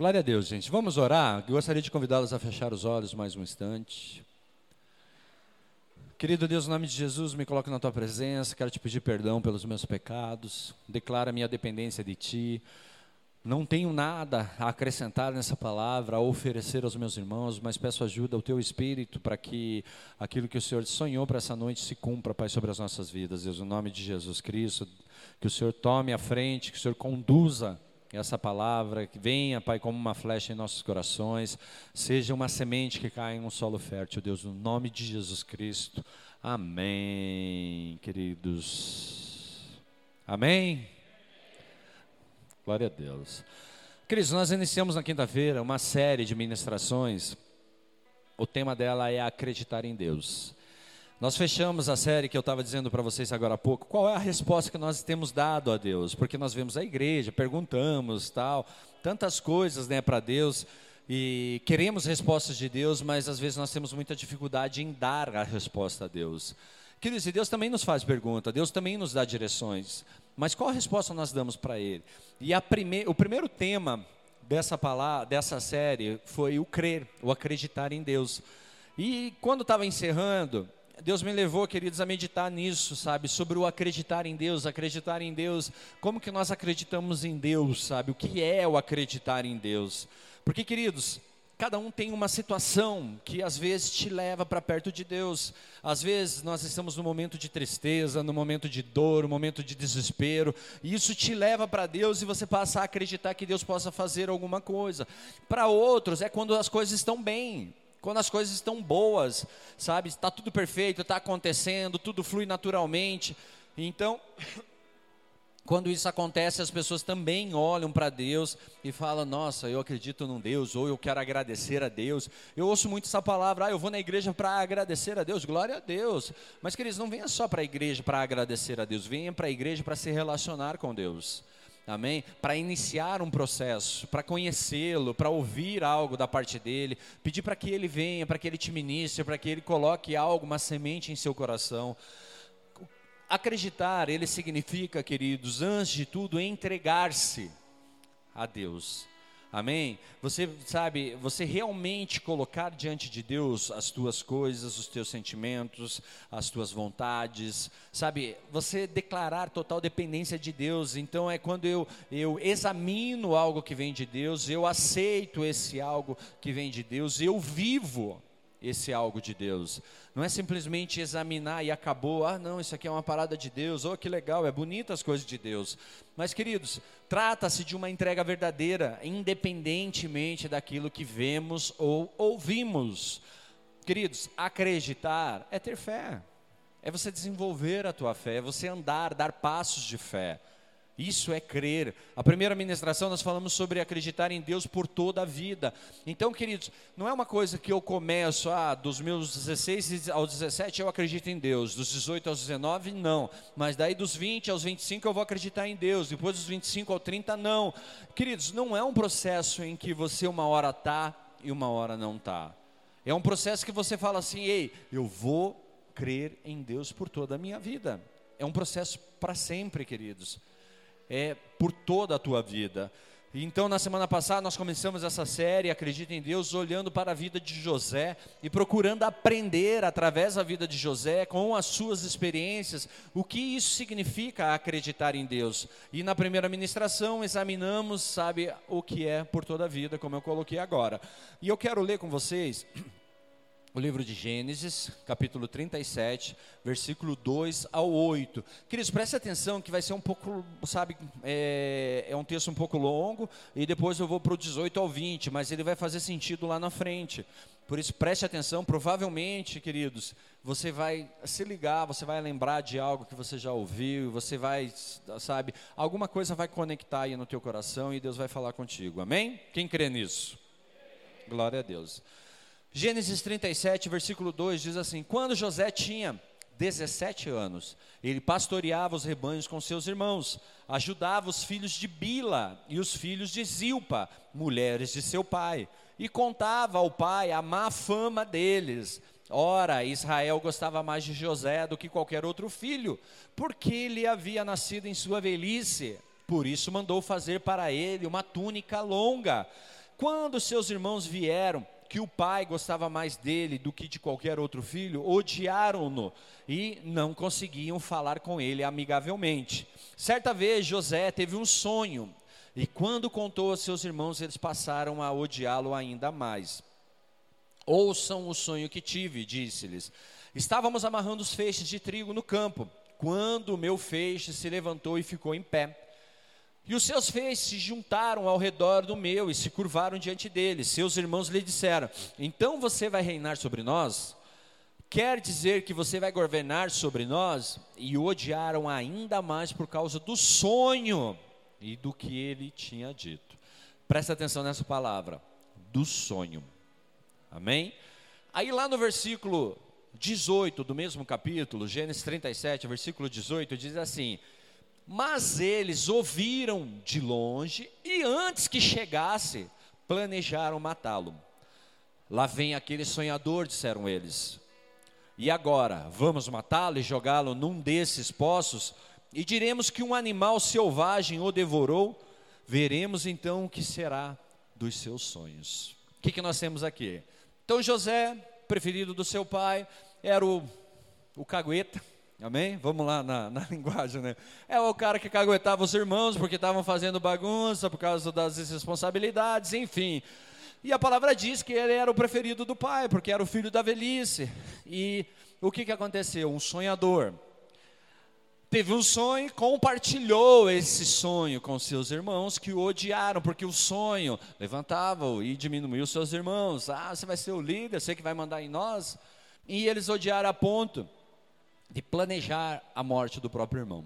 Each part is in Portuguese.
Glória a Deus, gente. Vamos orar. Eu gostaria de convidá-los a fechar os olhos mais um instante. Querido Deus, em nome de Jesus, me coloco na tua presença. Quero te pedir perdão pelos meus pecados. Declara minha dependência de ti. Não tenho nada a acrescentar nessa palavra, a oferecer aos meus irmãos, mas peço ajuda ao teu Espírito para que aquilo que o Senhor sonhou para essa noite se cumpra, Pai, sobre as nossas vidas. Deus, em nome de Jesus Cristo, que o Senhor tome a frente, que o Senhor conduza essa palavra, que venha, Pai, como uma flecha em nossos corações, seja uma semente que caia em um solo fértil, Deus, no nome de Jesus Cristo. Amém, queridos. Amém? Glória a Deus. Queridos, nós iniciamos na quinta-feira uma série de ministrações. O tema dela é acreditar em Deus. Nós fechamos a série que eu estava dizendo para vocês agora há pouco. Qual é a resposta que nós temos dado a Deus? Porque nós vemos a igreja, perguntamos, tal, tantas coisas, né, para Deus e queremos respostas de Deus, mas às vezes nós temos muita dificuldade em dar a resposta a Deus. Queridos, e Deus também nos faz pergunta, Deus também nos dá direções, mas qual a resposta nós damos para Ele? E prime o primeiro tema dessa palavra, dessa série foi o crer, o acreditar em Deus. E quando estava encerrando, Deus me levou, queridos, a meditar nisso, sabe? Sobre o acreditar em Deus, acreditar em Deus. Como que nós acreditamos em Deus, sabe? O que é o acreditar em Deus? Porque, queridos, cada um tem uma situação que às vezes te leva para perto de Deus. Às vezes nós estamos no momento de tristeza, no momento de dor, no momento de desespero, e isso te leva para Deus e você passa a acreditar que Deus possa fazer alguma coisa. Para outros é quando as coisas estão bem quando as coisas estão boas, sabe? Está tudo perfeito, está acontecendo, tudo flui naturalmente. Então, quando isso acontece, as pessoas também olham para Deus e falam: Nossa, eu acredito num Deus, ou eu quero agradecer a Deus. Eu ouço muito essa palavra: Ah, eu vou na igreja para agradecer a Deus. Glória a Deus. Mas, queridos, não venha só para a igreja para agradecer a Deus, venha para a igreja para se relacionar com Deus amém? Para iniciar um processo, para conhecê-lo, para ouvir algo da parte dele, pedir para que ele venha, para que ele te ministre, para que ele coloque algo, uma semente em seu coração. Acreditar, ele significa, queridos, antes de tudo, entregar-se a Deus. Amém? Você sabe, você realmente colocar diante de Deus as tuas coisas, os teus sentimentos, as tuas vontades, sabe? Você declarar total dependência de Deus. Então é quando eu, eu examino algo que vem de Deus, eu aceito esse algo que vem de Deus, eu vivo esse algo de Deus. Não é simplesmente examinar e acabou, ah, não, isso aqui é uma parada de Deus, oh, que legal, é bonita as coisas de Deus. Mas, queridos, trata-se de uma entrega verdadeira, independentemente daquilo que vemos ou ouvimos. Queridos, acreditar é ter fé, é você desenvolver a tua fé, é você andar, dar passos de fé. Isso é crer. A primeira ministração nós falamos sobre acreditar em Deus por toda a vida. Então, queridos, não é uma coisa que eu começo, ah, dos meus 16 aos 17 eu acredito em Deus, dos 18 aos 19 não, mas daí dos 20 aos 25 eu vou acreditar em Deus, depois dos 25 ao 30 não. Queridos, não é um processo em que você uma hora está e uma hora não está. É um processo que você fala assim, ei, eu vou crer em Deus por toda a minha vida. É um processo para sempre, queridos é, por toda a tua vida. Então, na semana passada, nós começamos essa série, Acredita em Deus, olhando para a vida de José e procurando aprender através da vida de José, com as suas experiências, o que isso significa acreditar em Deus. E na primeira ministração, examinamos, sabe, o que é por toda a vida, como eu coloquei agora. E eu quero ler com vocês o livro de Gênesis, capítulo 37, versículo 2 ao 8. Queridos, preste atenção que vai ser um pouco, sabe, é, é um texto um pouco longo, e depois eu vou para o 18 ao 20, mas ele vai fazer sentido lá na frente. Por isso, preste atenção, provavelmente, queridos, você vai se ligar, você vai lembrar de algo que você já ouviu, você vai, sabe, alguma coisa vai conectar aí no teu coração e Deus vai falar contigo, amém? Quem crê nisso? Glória a Deus. Gênesis 37, versículo 2 diz assim: Quando José tinha 17 anos, ele pastoreava os rebanhos com seus irmãos, ajudava os filhos de Bila e os filhos de Zilpa, mulheres de seu pai, e contava ao pai a má fama deles. Ora, Israel gostava mais de José do que qualquer outro filho, porque ele havia nascido em sua velhice. Por isso mandou fazer para ele uma túnica longa Quando seus irmãos vieram, que o pai gostava mais dele do que de qualquer outro filho, odiaram-no e não conseguiam falar com ele amigavelmente. Certa vez José teve um sonho e quando contou a seus irmãos, eles passaram a odiá-lo ainda mais. Ouçam o sonho que tive, disse-lhes. Estávamos amarrando os feixes de trigo no campo, quando o meu feixe se levantou e ficou em pé. E os seus feixes se juntaram ao redor do meu e se curvaram diante dele. Seus irmãos lhe disseram: Então você vai reinar sobre nós? Quer dizer que você vai governar sobre nós? E o odiaram ainda mais por causa do sonho e do que ele tinha dito. Presta atenção nessa palavra: do sonho. Amém? Aí lá no versículo 18 do mesmo capítulo, Gênesis 37, versículo 18, diz assim: Mas eles ouviram de longe e antes que chegasse, planejaram matá-lo. Lá vem aquele sonhador, disseram eles. E agora, vamos matá-lo e jogá-lo num desses poços? E diremos que um animal selvagem o devorou? Veremos então o que será dos seus sonhos. O que, que nós temos aqui? Então José, preferido do seu pai, era o, o cagueta, amém? Vamos lá na, na linguagem, né? É o cara que caguetava os irmãos porque estavam fazendo bagunça por causa das responsabilidades, enfim. E a palavra diz que ele era o preferido do pai, porque era o filho da velhice. E o que, que aconteceu? Um sonhador teve um sonho e compartilhou esse sonho com seus irmãos que o odiaram, porque o sonho levantava-o e diminuiu seus irmãos. Ah, você vai ser o líder, você que vai mandar em nós. E eles odiaram a ponto de planejar a morte do próprio irmão.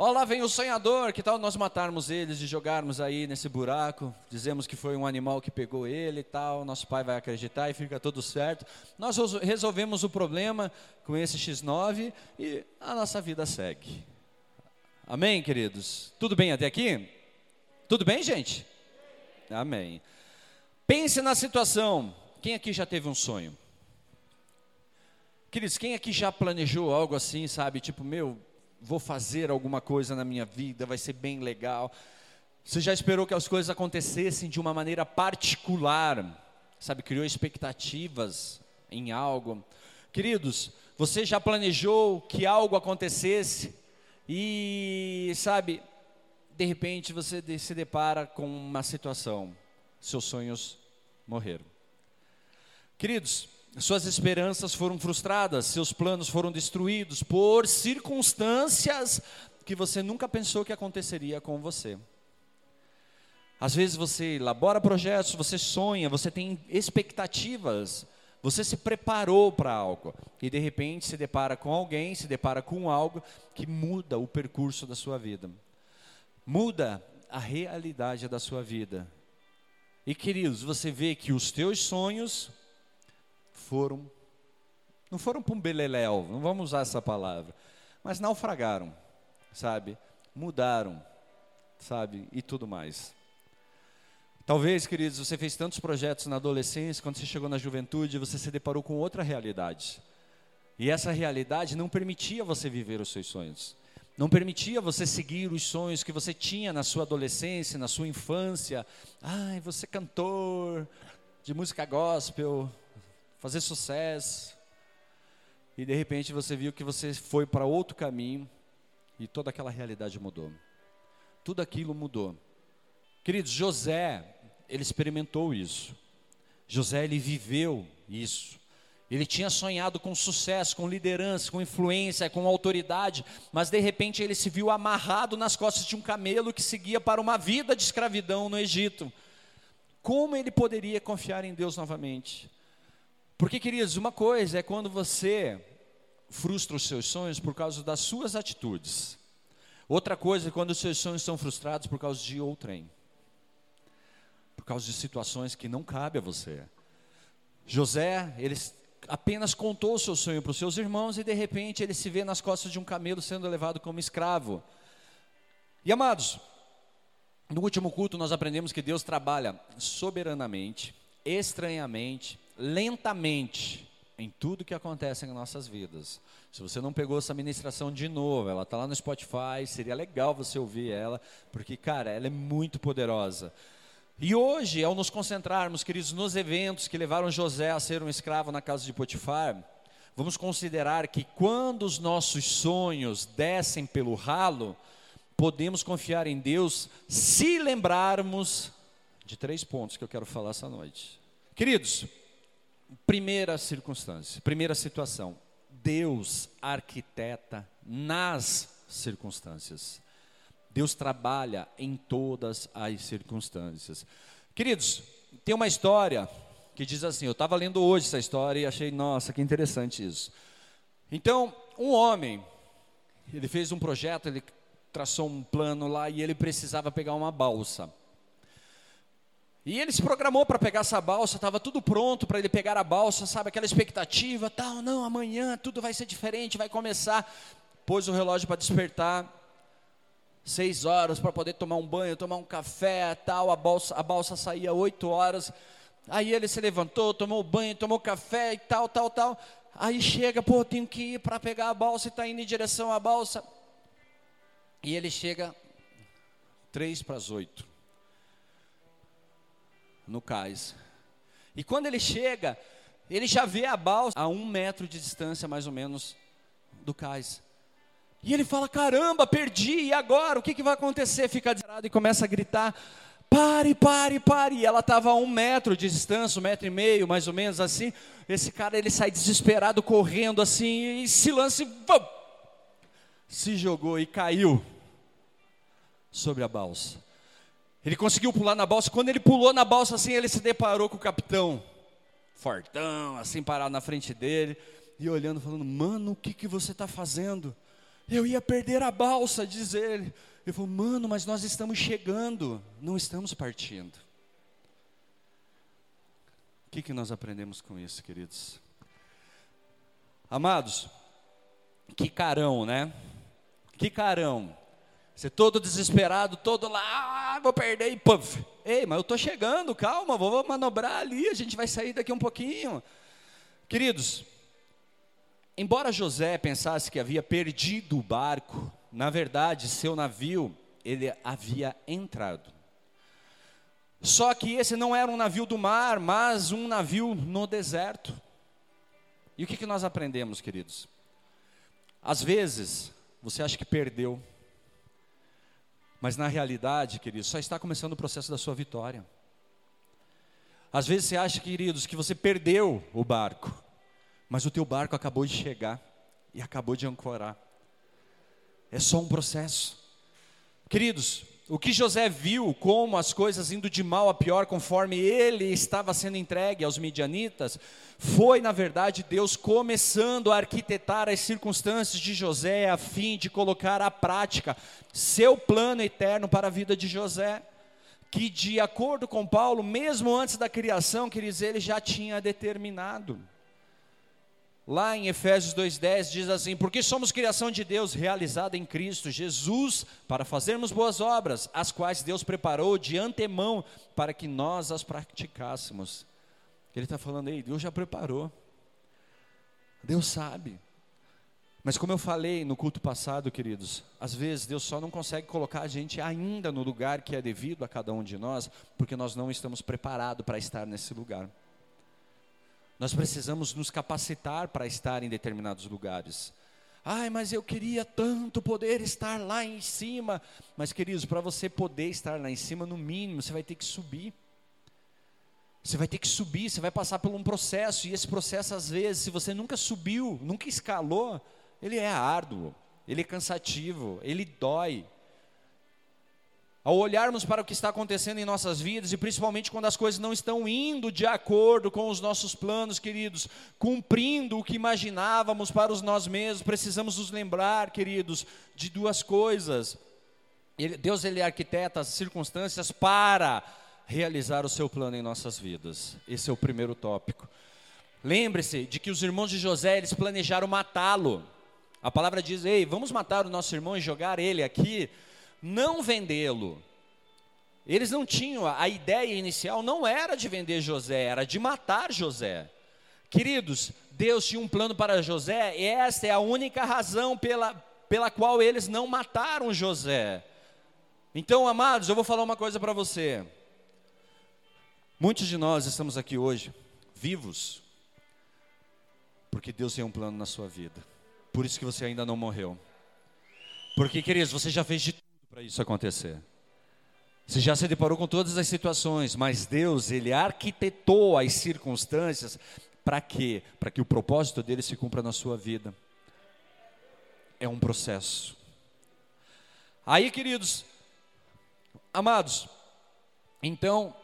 Ó, lá vem o sonhador, que tal nós matarmos eles e jogarmos aí nesse buraco? Dizemos que foi um animal que pegou ele e tal, nosso pai vai acreditar e fica tudo certo. Nós resolvemos o problema com esse X9 e a nossa vida segue. Amém, queridos? Tudo bem até aqui? Tudo bem, gente? Amém. Pense na situação. Quem aqui já teve um sonho? Queridos, quem aqui já planejou algo assim, sabe? Tipo, meu, vou fazer alguma coisa na minha vida, vai ser bem legal. Você já esperou que as coisas acontecessem de uma maneira particular, sabe? Criou expectativas em algo. Queridos, você já planejou que algo acontecesse e, sabe, de repente você se depara com uma situação, seus sonhos morreram. Queridos, suas esperanças foram frustradas, seus planos foram destruídos por circunstâncias que você nunca pensou que aconteceria com você. Às vezes você elabora projetos, você sonha, você tem expectativas, você se preparou para algo e de repente se depara com alguém, se depara com algo que muda o percurso da sua vida, muda a realidade da sua vida. E queridos, você vê que os teus sonhos foram, não foram para um beleléu, não vamos usar essa palavra, mas naufragaram, sabe? Mudaram, sabe? E tudo mais. Talvez, queridos, você fez tantos projetos na adolescência, quando você chegou na juventude, você se deparou com outra realidade. E essa realidade não permitia você viver os seus sonhos. Não permitia você seguir os sonhos que você tinha na sua adolescência, na sua infância. Ai, você é cantor de música gospel, fazer sucesso. E de repente você viu que você foi para outro caminho e toda aquela realidade mudou. Tudo aquilo mudou. Queridos, José, ele experimentou isso. José, ele viveu isso. Ele tinha sonhado com sucesso, com liderança, com influência, com autoridade, mas de repente ele se viu amarrado nas costas de um camelo que seguia para uma vida de escravidão no Egito. Como ele poderia confiar em Deus novamente? Porque, queridos, uma coisa é quando você frustra os seus sonhos por causa das suas atitudes. Outra coisa é quando os seus sonhos são frustrados por causa de outrem. Por causa de situações que não cabe a você. José, ele apenas contou o seu sonho para os seus irmãos e de repente ele se vê nas costas de um camelo sendo levado como escravo. E amados, no último culto nós aprendemos que Deus trabalha soberanamente, estranhamente, lentamente em tudo que acontece em nossas vidas. Se você não pegou essa ministração de novo, ela está lá no Spotify, seria legal você ouvir ela, porque, cara, ela é muito poderosa. E hoje, ao nos concentrarmos, queridos, nos eventos que levaram José a ser um escravo na casa de Potifar, vamos considerar que quando os nossos sonhos descem pelo ralo, podemos confiar em Deus se lembrarmos de três pontos que eu quero falar essa noite. Queridos, primeira circunstância, primeira situação, Deus arquiteta nas circunstâncias. Deus trabalha em todas as circunstâncias. Queridos, tem uma história que diz assim: eu estava lendo hoje essa história e achei, nossa, que interessante isso. Então, um homem, ele fez um projeto, ele traçou um plano lá e ele precisava pegar uma balsa. E ele se programou para pegar essa balsa, estava tudo pronto para ele pegar a balsa, sabe, aquela expectativa, tal, não, amanhã tudo vai ser diferente, vai começar. Pôs o relógio para despertar, seis horas para poder tomar um banho, tomar um café, tal, a balsa, a balsa saía oito horas. Aí ele se levantou, tomou banho, tomou café e tal, tal, tal. Aí chega, pô, tenho que ir para pegar a balsa e está indo em direção à balsa. E ele chega três para as oito no cais. E quando ele chega, ele já vê a balsa a um metro de distância, mais ou menos, do cais. E ele fala: caramba, perdi, e agora? O que, que vai acontecer? Fica desesperado e começa a gritar: pare, pare, pare. E ela estava a um metro de distância, um metro e meio, mais ou menos assim. Esse cara ele sai desesperado, correndo assim, e se lança e se jogou e caiu sobre a balsa. Ele conseguiu pular na balsa. Quando ele pulou na balsa assim, ele se deparou com o capitão, fortão, assim parado na frente dele e olhando, falando: Mano, o que, que você está fazendo? Eu ia perder a balsa, diz ele. Ele falou: Mano, mas nós estamos chegando, não estamos partindo. O que, que nós aprendemos com isso, queridos? Amados, que carão, né? Que carão. Você todo desesperado, todo lá, ah, vou perder e puff. Ei, mas eu estou chegando, calma, vou manobrar ali, a gente vai sair daqui um pouquinho. Queridos, embora José pensasse que havia perdido o barco, na verdade, seu navio, ele havia entrado. Só que esse não era um navio do mar, mas um navio no deserto. E o que, que nós aprendemos, queridos? Às vezes, você acha que perdeu, mas na realidade, queridos, só está começando o processo da sua vitória. Às vezes você acha, queridos, que você perdeu o barco, mas o teu barco acabou de chegar e acabou de ancorar. É só um processo. Queridos, o que José viu como as coisas indo de mal a pior conforme ele estava sendo entregue aos midianitas, foi na verdade Deus começando a arquitetar as circunstâncias de José a fim de colocar à prática seu plano eterno para a vida de José, que de acordo com Paulo, mesmo antes da criação, queridos, ele já tinha determinado. Lá em Efésios 2,10 diz assim: Porque somos criação de Deus realizada em Cristo Jesus, para fazermos boas obras, as quais Deus preparou de antemão para que nós as praticássemos. Ele está falando aí, Deus já preparou, Deus sabe. Mas como eu falei no culto passado, queridos, às vezes Deus só não consegue colocar a gente ainda no lugar que é devido a cada um de nós, porque nós não estamos preparados para estar nesse lugar. Nós precisamos nos capacitar para estar em determinados lugares. Ai, mas eu queria tanto poder estar lá em cima. Mas, queridos, para você poder estar lá em cima, no mínimo, você vai ter que subir. Você vai ter que subir, você vai passar por um processo, e esse processo, às vezes, se você nunca subiu, nunca escalou, ele é árduo, ele é cansativo, ele dói. Ao olharmos para o que está acontecendo em nossas vidas, e principalmente quando as coisas não estão indo de acordo com os nossos planos, queridos, cumprindo o que imaginávamos para os nós mesmos, precisamos nos lembrar, queridos, de duas coisas. Deus ele arquiteta as circunstâncias para realizar o seu plano em nossas vidas. Esse é o primeiro tópico. Lembre-se de que os irmãos de José, eles planejaram matá-lo. A palavra diz: "Ei, vamos matar o nosso irmão e jogar ele aqui não vendê-lo. Eles não tinham, a ideia inicial não era de vender José, era de matar José. Queridos, Deus tinha um plano para José, e esta é a única razão pela, pela qual eles não mataram José. Então, amados, eu vou falar uma coisa para você. Muitos de nós estamos aqui hoje vivos porque Deus tem um plano na sua vida. Por isso que você ainda não morreu. Porque, queridos, você já fez de para isso acontecer. Você já se deparou com todas as situações, mas Deus, Ele arquitetou as circunstâncias para quê? Para que o propósito dele se cumpra na sua vida. É um processo. Aí, queridos, amados, então,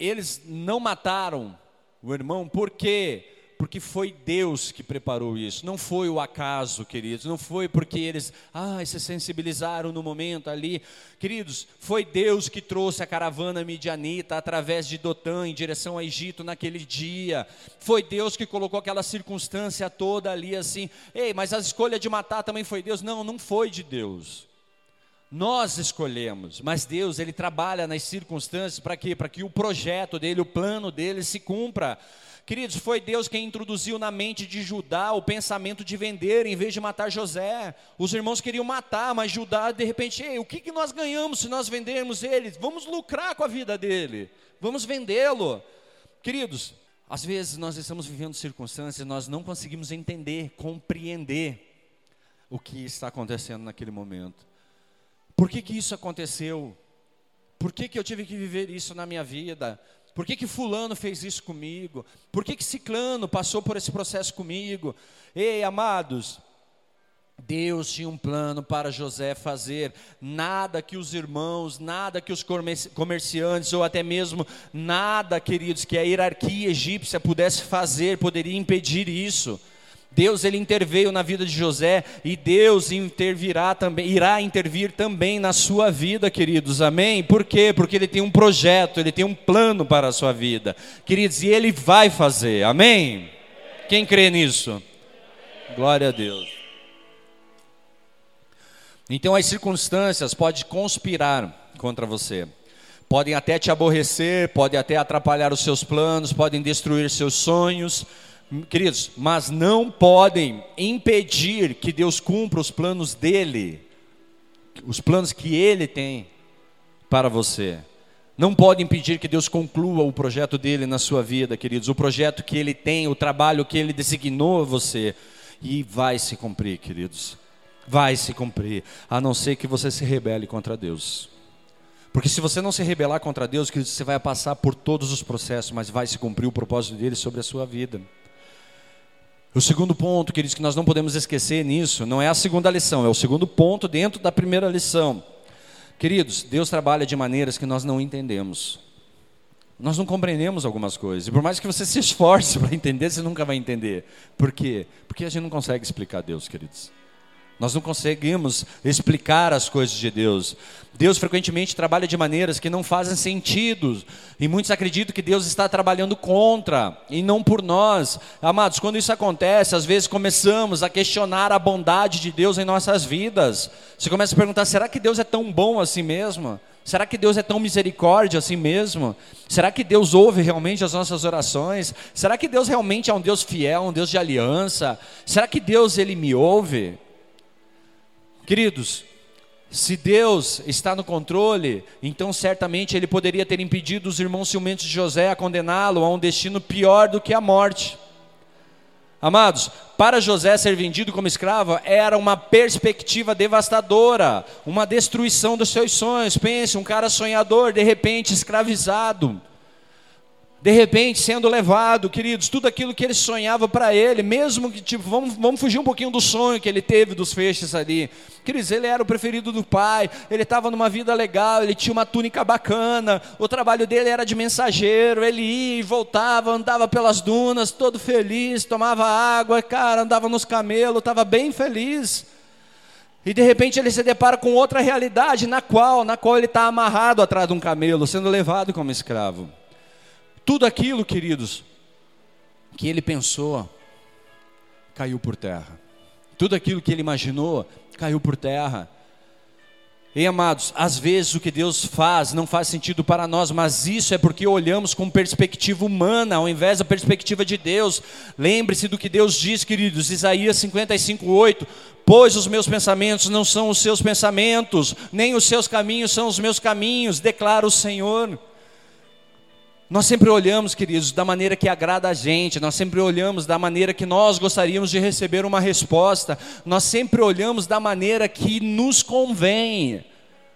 eles não mataram o irmão, por quê? Porque foi Deus que preparou isso, não foi o acaso, queridos, não foi porque eles ah, se sensibilizaram no momento ali. Queridos, foi Deus que trouxe a caravana midianita através de Dotã em direção ao Egito naquele dia. Foi Deus que colocou aquela circunstância toda ali assim. Ei, mas a escolha de matar também foi Deus? Não, não foi de Deus. Nós escolhemos, mas Deus, Ele trabalha nas circunstâncias para quê? Para que o projeto dele, o plano dele se cumpra. Queridos, foi Deus quem introduziu na mente de Judá o pensamento de vender em vez de matar José. Os irmãos queriam matar, mas Judá, de repente, Ei, o que, que nós ganhamos se nós vendermos ele? Vamos lucrar com a vida dele, vamos vendê-lo. Queridos, às vezes nós estamos vivendo circunstâncias nós não conseguimos entender, compreender o que está acontecendo naquele momento. Por que, que isso aconteceu? Por que, que eu tive que viver isso na minha vida? Por que, que fulano fez isso comigo? Por que, que ciclano passou por esse processo comigo? Ei, amados, Deus tinha um plano para José fazer, nada que os irmãos, nada que os comerciantes, ou até mesmo nada, queridos, que a hierarquia egípcia pudesse fazer, poderia impedir isso. Deus ele interveio na vida de José e Deus intervirá também, irá intervir também na sua vida, queridos. Amém? Por quê? Porque ele tem um projeto, ele tem um plano para a sua vida. Queridos, e ele vai fazer. Amém? Quem crê nisso? Glória a Deus. Então as circunstâncias podem conspirar contra você. Podem até te aborrecer, podem até atrapalhar os seus planos, podem destruir seus sonhos, Queridos, mas não podem impedir que Deus cumpra os planos dele, os planos que ele tem para você. Não pode impedir que Deus conclua o projeto dele na sua vida, queridos, o projeto que ele tem, o trabalho que ele designou a você. E vai se cumprir, queridos. Vai se cumprir, a não ser que você se rebele contra Deus. Porque se você não se rebelar contra Deus, queridos, você vai passar por todos os processos, mas vai se cumprir o propósito dele sobre a sua vida. O segundo ponto, queridos, que nós não podemos esquecer nisso, não é a segunda lição, é o segundo ponto dentro da primeira lição. Queridos, Deus trabalha de maneiras que nós não entendemos. Nós não compreendemos algumas coisas. E por mais que você se esforce para entender, você nunca vai entender. Por quê? Porque a gente não consegue explicar Deus, queridos. Nós não conseguimos explicar as coisas de Deus. Deus frequentemente trabalha de maneiras que não fazem sentido. E muitos acreditam que Deus está trabalhando contra e não por nós. Amados, quando isso acontece, às vezes começamos a questionar a bondade de Deus em nossas vidas. Você começa a perguntar: será que Deus é tão bom assim mesmo? Será que Deus é tão misericórdia assim mesmo? Será que Deus ouve realmente as nossas orações? Será que Deus realmente é um Deus fiel, um Deus de aliança? Será que Deus ele me ouve? Queridos, se Deus está no controle, então certamente ele poderia ter impedido os irmãos ciumentos de José a condená-lo a um destino pior do que a morte. Amados, para José ser vendido como escravo era uma perspectiva devastadora, uma destruição dos seus sonhos. Pense, um cara sonhador, de repente escravizado de repente sendo levado, queridos, tudo aquilo que ele sonhava para ele, mesmo que, tipo, vamos, vamos fugir um pouquinho do sonho que ele teve dos feixes ali. Queridos, ele era o preferido do pai, ele estava numa vida legal, ele tinha uma túnica bacana, o trabalho dele era de mensageiro, ele ia e voltava, andava pelas dunas, todo feliz, tomava água, cara, andava nos camelos, estava bem feliz. E de repente ele se depara com outra realidade, na qual, na qual ele está amarrado atrás de um camelo, sendo levado como escravo. Tudo aquilo, queridos, que ele pensou, caiu por terra. Tudo aquilo que ele imaginou, caiu por terra. E amados, às vezes o que Deus faz não faz sentido para nós, mas isso é porque olhamos com perspectiva humana, ao invés da perspectiva de Deus. Lembre-se do que Deus diz, queridos, Isaías 55:8, pois os meus pensamentos não são os seus pensamentos, nem os seus caminhos são os meus caminhos, declara o Senhor. Nós sempre olhamos, queridos, da maneira que agrada a gente, nós sempre olhamos da maneira que nós gostaríamos de receber uma resposta, nós sempre olhamos da maneira que nos convém.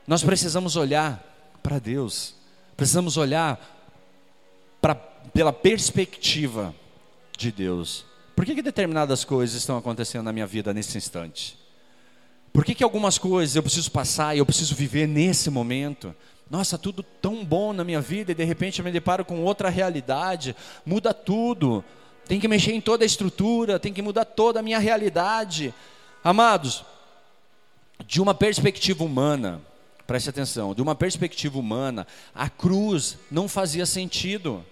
Nós precisamos olhar para Deus, precisamos olhar pra, pela perspectiva de Deus. Por que, que determinadas coisas estão acontecendo na minha vida nesse instante? Por que, que algumas coisas eu preciso passar e eu preciso viver nesse momento? Nossa, tudo tão bom na minha vida e de repente eu me deparo com outra realidade, muda tudo. Tem que mexer em toda a estrutura, tem que mudar toda a minha realidade. Amados, de uma perspectiva humana, preste atenção, de uma perspectiva humana, a cruz não fazia sentido.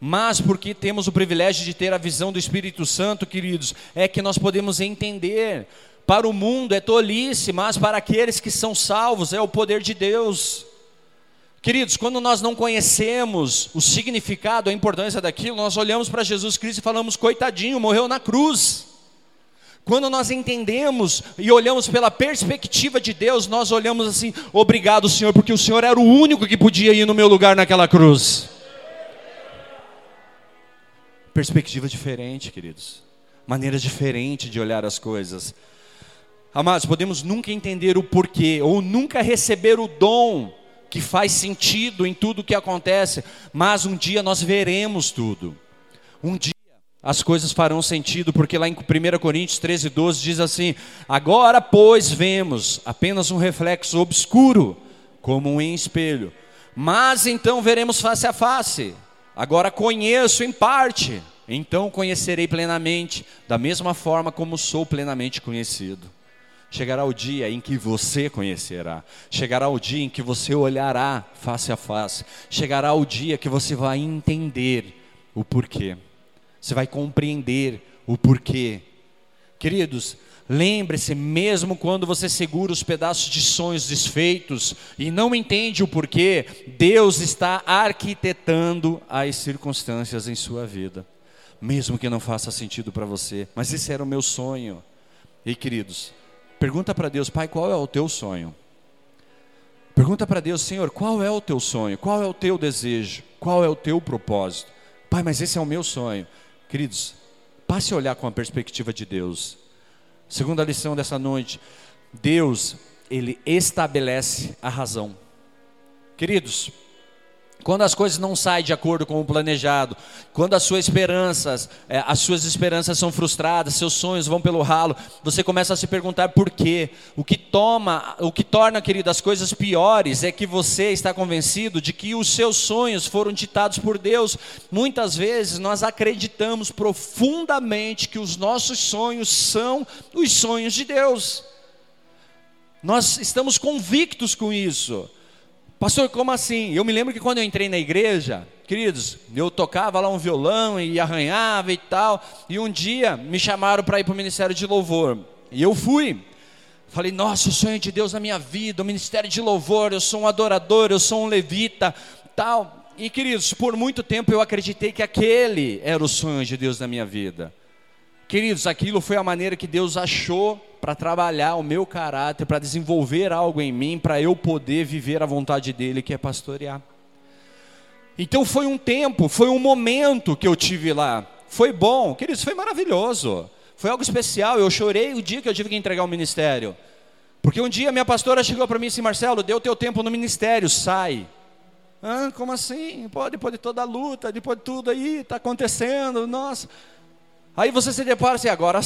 Mas porque temos o privilégio de ter a visão do Espírito Santo, queridos, é que nós podemos entender. Para o mundo é tolice, mas para aqueles que são salvos é o poder de Deus. Queridos, quando nós não conhecemos o significado, a importância daquilo, nós olhamos para Jesus Cristo e falamos: coitadinho, morreu na cruz. Quando nós entendemos e olhamos pela perspectiva de Deus, nós olhamos assim: obrigado, Senhor, porque o Senhor era o único que podia ir no meu lugar naquela cruz. Perspectiva diferente, queridos. Maneiras diferentes de olhar as coisas. Amados, podemos nunca entender o porquê, ou nunca receber o dom que faz sentido em tudo que acontece, mas um dia nós veremos tudo. Um dia as coisas farão sentido, porque lá em 1 Coríntios 13, 12 diz assim: Agora, pois, vemos apenas um reflexo obscuro, como um espelho, mas então veremos face a face. Agora conheço em parte, então conhecerei plenamente, da mesma forma como sou plenamente conhecido. Chegará o dia em que você conhecerá. Chegará o dia em que você olhará face a face. Chegará o dia que você vai entender o porquê. Você vai compreender o porquê. Queridos, lembre-se, mesmo quando você segura os pedaços de sonhos desfeitos e não entende o porquê, Deus está arquitetando as circunstâncias em sua vida. Mesmo que não faça sentido para você, mas esse era o meu sonho. E queridos, Pergunta para Deus, Pai, qual é o teu sonho? Pergunta para Deus, Senhor, qual é o teu sonho? Qual é o teu desejo? Qual é o teu propósito? Pai, mas esse é o meu sonho. Queridos, passe a olhar com a perspectiva de Deus. Segunda lição dessa noite, Deus, ele estabelece a razão. Queridos, quando as coisas não saem de acordo com o planejado, quando as suas esperanças, é, as suas esperanças são frustradas, seus sonhos vão pelo ralo, você começa a se perguntar por quê. O que toma, o que torna, querido, as coisas piores é que você está convencido de que os seus sonhos foram ditados por Deus. Muitas vezes nós acreditamos profundamente que os nossos sonhos são os sonhos de Deus. Nós estamos convictos com isso. Pastor, como assim? Eu me lembro que quando eu entrei na igreja, queridos, eu tocava lá um violão e arranhava e tal, e um dia me chamaram para ir para o ministério de louvor, e eu fui. Falei, nossa, o sonho de Deus na minha vida, o ministério de louvor, eu sou um adorador, eu sou um levita, tal. E queridos, por muito tempo eu acreditei que aquele era o sonho de Deus na minha vida. Queridos, aquilo foi a maneira que Deus achou para trabalhar o meu caráter, para desenvolver algo em mim, para eu poder viver a vontade dele, que é pastorear. Então foi um tempo, foi um momento que eu tive lá. Foi bom, queridos, foi maravilhoso. Foi algo especial. Eu chorei o dia que eu tive que entregar o ministério. Porque um dia minha pastora chegou para mim e disse: Marcelo, deu teu tempo no ministério, sai. Ah, como assim? Pô, depois de toda a luta, depois de tudo aí, está acontecendo, nossa. Aí você se depara assim, agora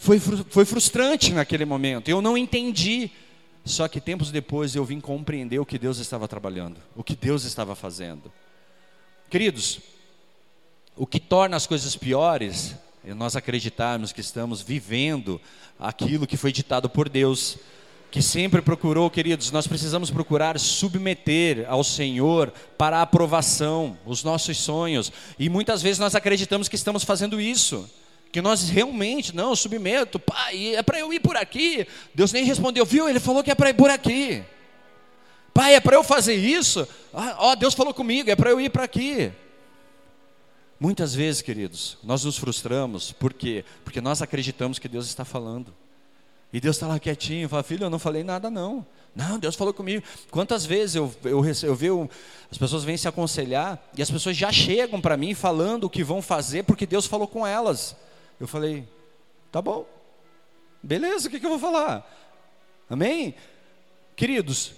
foi, foi frustrante naquele momento, eu não entendi. Só que tempos depois eu vim compreender o que Deus estava trabalhando, o que Deus estava fazendo. Queridos, o que torna as coisas piores é nós acreditarmos que estamos vivendo aquilo que foi ditado por Deus, que sempre procurou, queridos, nós precisamos procurar submeter ao Senhor para a aprovação os nossos sonhos, e muitas vezes nós acreditamos que estamos fazendo isso que nós realmente, não, submeto, pai, é para eu ir por aqui. Deus nem respondeu, viu? Ele falou que é para ir por aqui. Pai, é para eu fazer isso? Ah, ó, Deus falou comigo, é para eu ir para aqui. Muitas vezes, queridos, nós nos frustramos, por quê? Porque nós acreditamos que Deus está falando. E Deus está lá quietinho, fala, filho, eu não falei nada não. Não, Deus falou comigo. Quantas vezes eu, eu, eu vejo as pessoas vêm se aconselhar e as pessoas já chegam para mim falando o que vão fazer porque Deus falou com elas. Eu falei, tá bom, beleza, o que, que eu vou falar? Amém? Queridos,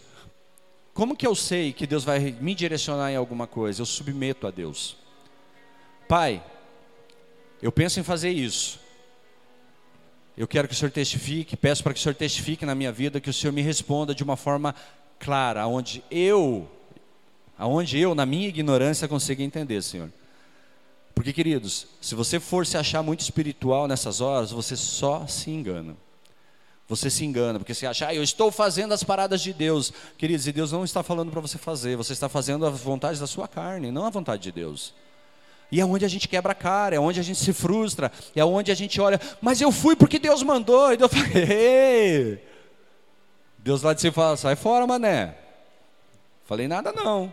como que eu sei que Deus vai me direcionar em alguma coisa? Eu submeto a Deus. Pai, eu penso em fazer isso. Eu quero que o Senhor testifique, peço para que o Senhor testifique na minha vida, que o Senhor me responda de uma forma clara, onde eu, aonde eu, na minha ignorância, consiga entender, Senhor. Porque, queridos, se você for se achar muito espiritual nessas horas, você só se engana. Você se engana, porque você acha, ah, eu estou fazendo as paradas de Deus. Queridos, e Deus não está falando para você fazer, você está fazendo a vontade da sua carne, não a vontade de Deus. E é onde a gente quebra a cara, é onde a gente se frustra, é onde a gente olha, mas eu fui porque Deus mandou. E Deus fala, Ei! Deus lá de cima fala, sai fora, mané. Falei nada não.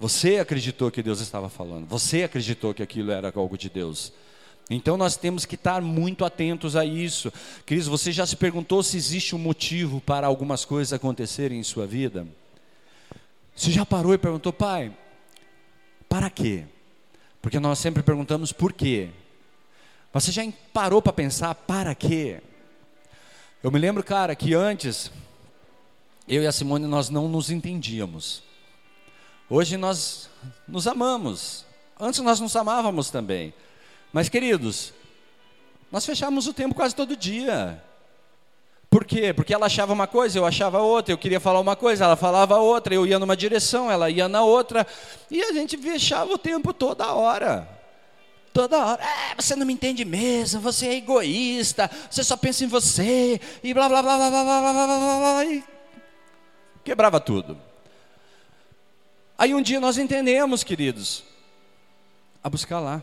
Você acreditou que Deus estava falando, você acreditou que aquilo era algo de Deus. Então nós temos que estar muito atentos a isso. Queridos, você já se perguntou se existe um motivo para algumas coisas acontecerem em sua vida? Você já parou e perguntou, pai, para quê? Porque nós sempre perguntamos por quê. Você já parou para pensar para quê? Eu me lembro, cara, que antes eu e a Simone nós não nos entendíamos. Hoje nós nos amamos. Antes nós nos amávamos também. Mas, queridos, nós fechávamos o tempo quase todo dia. Por quê? Porque ela achava uma coisa, eu achava outra, eu queria falar uma coisa, ela falava outra, eu ia numa direção, ela ia na outra, e a gente fechava o tempo toda hora. Toda hora, é, você não me entende mesmo, você é egoísta, você só pensa em você, e blá blá blá blá blá blá blá blá, blá e quebrava tudo. Aí um dia nós entendemos, queridos, a buscar lá.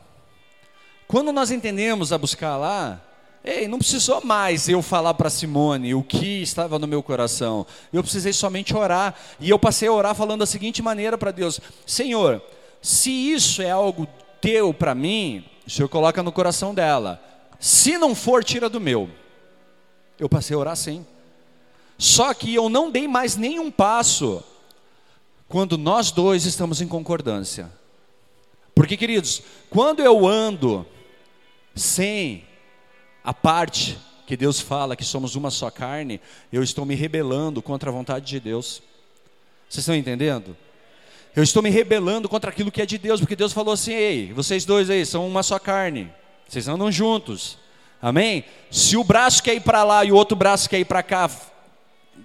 Quando nós entendemos a buscar lá, ei, não precisou mais eu falar para Simone o que estava no meu coração. Eu precisei somente orar. E eu passei a orar falando da seguinte maneira para Deus: Senhor, se isso é algo teu para mim, o Senhor coloca no coração dela. Se não for, tira do meu. Eu passei a orar assim. Só que eu não dei mais nenhum passo quando nós dois estamos em concordância. Porque, queridos, quando eu ando sem a parte que Deus fala que somos uma só carne, eu estou me rebelando contra a vontade de Deus. Vocês estão entendendo? Eu estou me rebelando contra aquilo que é de Deus, porque Deus falou assim: ei, vocês dois aí são uma só carne, vocês andam juntos, amém? Se o braço quer ir para lá e o outro braço quer ir para cá,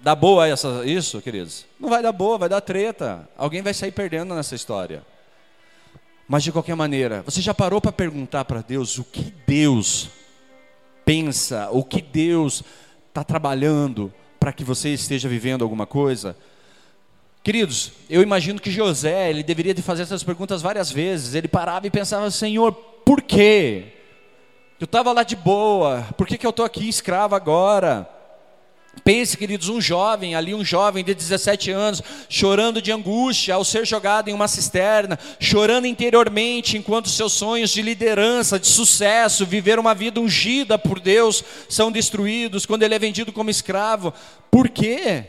dá boa essa, isso, queridos? Não vai dar boa, vai dar treta, alguém vai sair perdendo nessa história. Mas de qualquer maneira, você já parou para perguntar para Deus o que Deus pensa, o que Deus está trabalhando para que você esteja vivendo alguma coisa? Queridos, eu imagino que José, ele deveria de fazer essas perguntas várias vezes. Ele parava e pensava, Senhor, por quê? Eu estava lá de boa, por que, que eu estou aqui escravo agora? Pense, queridos, um jovem, ali um jovem de 17 anos, chorando de angústia ao ser jogado em uma cisterna, chorando interiormente enquanto seus sonhos de liderança, de sucesso, viver uma vida ungida por Deus são destruídos, quando ele é vendido como escravo. Por quê?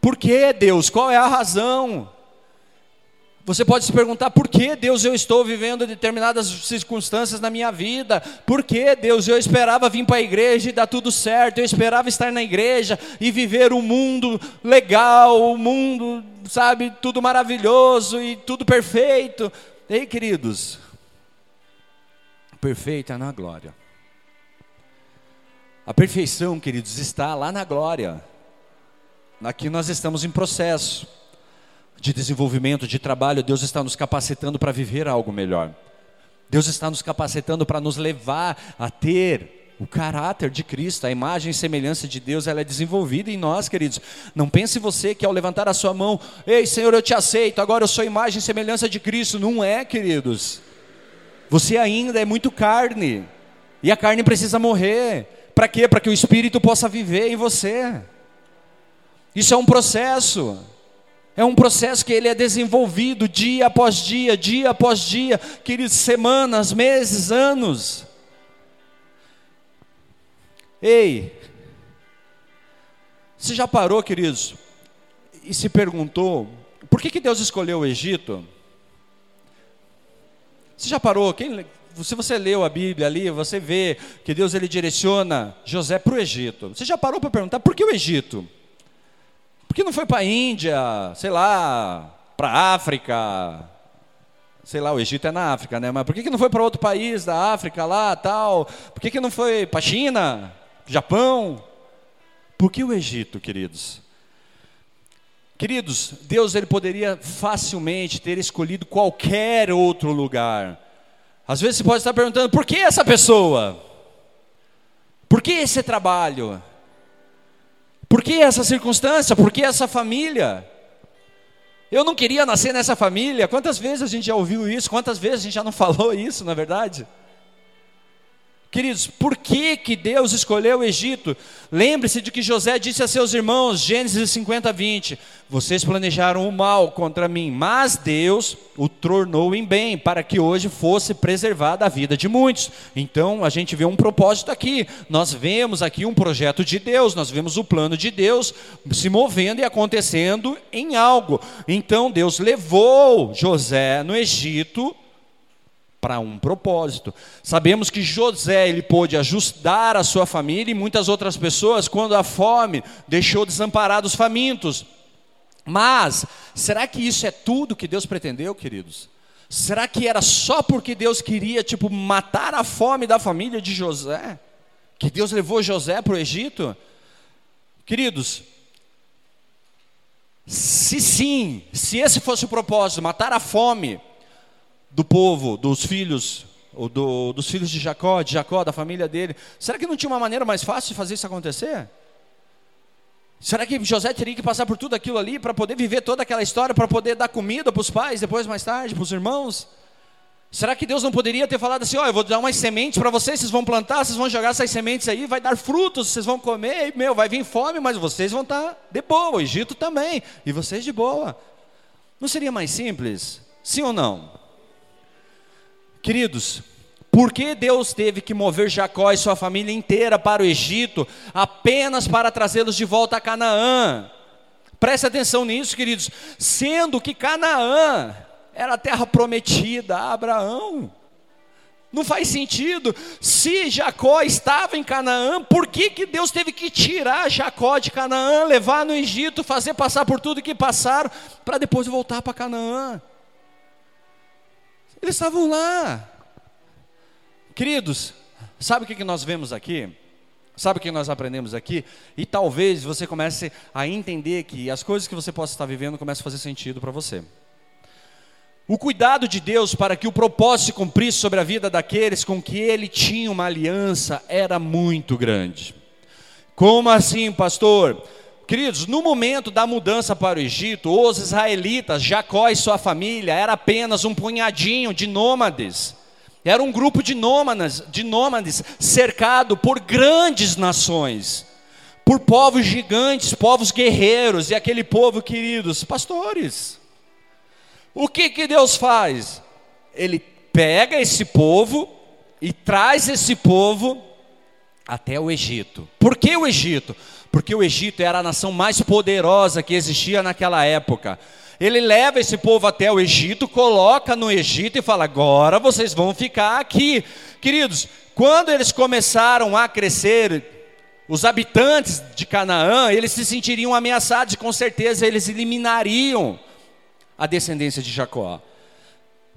Por que Deus? Qual é a razão? Você pode se perguntar por que Deus eu estou vivendo determinadas circunstâncias na minha vida? Por que Deus eu esperava vir para a igreja e dar tudo certo? Eu esperava estar na igreja e viver um mundo legal, um mundo, sabe, tudo maravilhoso e tudo perfeito. Ei, queridos, perfeito é na glória. A perfeição, queridos, está lá na glória. Aqui nós estamos em processo de desenvolvimento, de trabalho, Deus está nos capacitando para viver algo melhor. Deus está nos capacitando para nos levar a ter o caráter de Cristo, a imagem e semelhança de Deus, ela é desenvolvida em nós, queridos. Não pense você que ao levantar a sua mão, ei Senhor, eu te aceito, agora eu sou imagem e semelhança de Cristo. Não é, queridos. Você ainda é muito carne, e a carne precisa morrer. Para quê? Para que o Espírito possa viver em você. Isso é um processo. É um processo que ele é desenvolvido dia após dia, dia após dia, queridos, semanas, meses, anos. Ei, Você já parou, queridos, e se perguntou por que, que Deus escolheu o Egito? Você já parou? Quem, se você leu a Bíblia ali, você vê que Deus ele direciona José para o Egito. Você já parou para perguntar por que o Egito? Que não foi para a Índia, sei lá, para a África? Sei lá, o Egito é na África, né? Mas por que, que não foi para outro país da África lá, tal? Por que, que não foi para a China, Japão? Por que o Egito, queridos? Queridos, Deus ele poderia facilmente ter escolhido qualquer outro lugar. Às vezes você pode estar perguntando: por que essa pessoa? Por que esse trabalho? Por que essa circunstância? Por que essa família? Eu não queria nascer nessa família. Quantas vezes a gente já ouviu isso? Quantas vezes a gente já não falou isso, na é verdade? Queridos, por que, que Deus escolheu o Egito? Lembre-se de que José disse a seus irmãos, Gênesis 50, 20: Vocês planejaram o mal contra mim, mas Deus o tornou em bem, para que hoje fosse preservada a vida de muitos. Então a gente vê um propósito aqui. Nós vemos aqui um projeto de Deus, nós vemos o plano de Deus se movendo e acontecendo em algo. Então Deus levou José no Egito para um propósito. Sabemos que José ele pôde ajustar a sua família e muitas outras pessoas quando a fome deixou desamparados famintos. Mas será que isso é tudo que Deus pretendeu, queridos? Será que era só porque Deus queria tipo matar a fome da família de José que Deus levou José para o Egito? Queridos, se sim, se esse fosse o propósito, matar a fome, do povo, dos filhos, do, dos filhos de Jacó, de Jacó, da família dele. Será que não tinha uma maneira mais fácil de fazer isso acontecer? Será que José teria que passar por tudo aquilo ali para poder viver toda aquela história, para poder dar comida para os pais, depois mais tarde, para os irmãos? Será que Deus não poderia ter falado assim: ó, oh, eu vou dar umas sementes para vocês, vocês vão plantar, vocês vão jogar essas sementes aí, vai dar frutos, vocês vão comer, e, meu, vai vir fome, mas vocês vão estar tá de boa, o Egito também, e vocês de boa. Não seria mais simples? Sim ou não? Queridos, por que Deus teve que mover Jacó e sua família inteira para o Egito apenas para trazê-los de volta a Canaã? Preste atenção nisso, queridos. Sendo que Canaã era a terra prometida a Abraão. Não faz sentido. Se Jacó estava em Canaã, por que, que Deus teve que tirar Jacó de Canaã, levar no Egito, fazer passar por tudo que passaram, para depois voltar para Canaã? Eles estavam lá. Queridos, sabe o que nós vemos aqui? Sabe o que nós aprendemos aqui? E talvez você comece a entender que as coisas que você possa estar vivendo começam a fazer sentido para você. O cuidado de Deus para que o propósito se cumprisse sobre a vida daqueles com que ele tinha uma aliança era muito grande. Como assim, pastor? Queridos, no momento da mudança para o Egito, os israelitas, Jacó e sua família, era apenas um punhadinho de nômades. Era um grupo de nômades, de nômades cercado por grandes nações, por povos gigantes, povos guerreiros, e aquele povo, queridos, pastores. O que que Deus faz? Ele pega esse povo e traz esse povo até o Egito. Por que o Egito? Porque o Egito era a nação mais poderosa que existia naquela época. Ele leva esse povo até o Egito, coloca no Egito e fala: agora vocês vão ficar aqui. Queridos, quando eles começaram a crescer, os habitantes de Canaã, eles se sentiriam ameaçados e com certeza eles eliminariam a descendência de Jacó.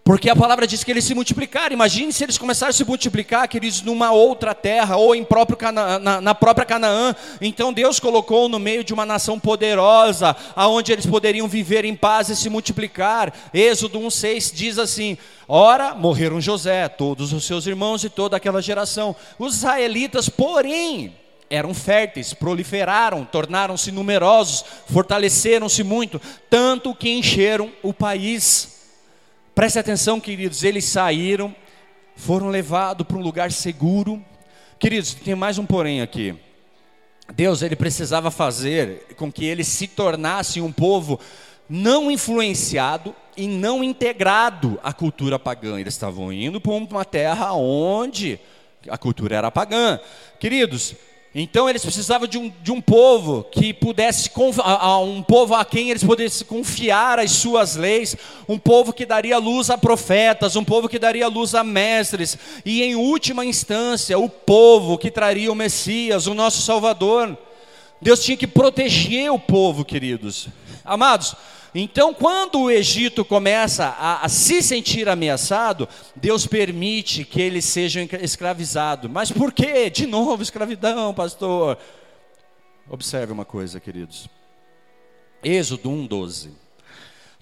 Porque a palavra diz que eles se multiplicaram. Imagine se eles começaram a se multiplicar, queridos, numa outra terra, ou em próprio Cana na, na, própria Canaã. Então Deus colocou no meio de uma nação poderosa, aonde eles poderiam viver em paz e se multiplicar. Êxodo 1,6 diz assim: Ora, morreram José, todos os seus irmãos e toda aquela geração. Os israelitas, porém, eram férteis, proliferaram, tornaram-se numerosos, fortaleceram-se muito, tanto que encheram o país. Preste atenção, queridos, eles saíram, foram levados para um lugar seguro. Queridos, tem mais um porém aqui. Deus, ele precisava fazer com que eles se tornassem um povo não influenciado e não integrado à cultura pagã. Eles estavam indo para uma terra onde a cultura era pagã. Queridos, Então eles precisavam de um, de um povo que pudesse, um povo a quem eles pudessem confiar as suas leis, um povo que daria luz a profetas, um povo que daria luz a mestres, e em última instância, o povo que traria o Messias, o nosso Salvador. Deus tinha que proteger o povo, queridos. Amados, então, quando o Egito começa a, a, se sentir ameaçado, Deus permite que eles sejam escravizados. Mas por quê? De novo, escravidão, pastor. Observe uma coisa, queridos. Êxodo 1,12.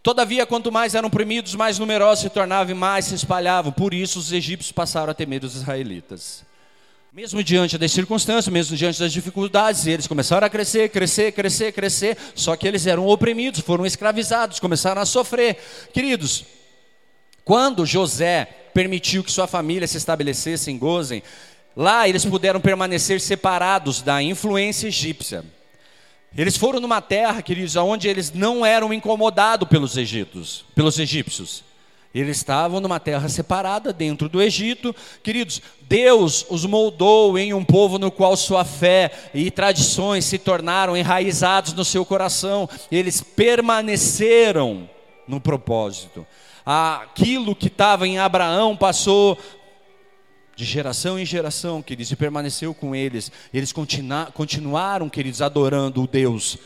Todavia, quanto mais eram oprimidos, mais numerosos se tornavam e mais se espalhavam. Por isso, os egípcios passaram a temer os israelitas. Mesmo diante das circunstâncias, mesmo diante das dificuldades, eles começaram a crescer, crescer, crescer, crescer, só que eles eram oprimidos, foram escravizados, começaram a sofrer. Queridos, quando José permitiu que sua família se estabelecesse em Gozen, lá eles puderam permanecer separados da influência egípcia. Eles foram numa terra, queridos, onde eles não eram incomodados pelos egípcios, pelos egípcios. Eles estavam numa terra separada dentro do Egito. Queridos, Deus os moldou em um povo no qual sua fé e tradições se tornaram enraizados no seu coração. Eles permaneceram no propósito. Aquilo que estava em Abraão passou de geração em geração, queridos, e permaneceu com eles. Eles continuaram, queridos, adorando o Deus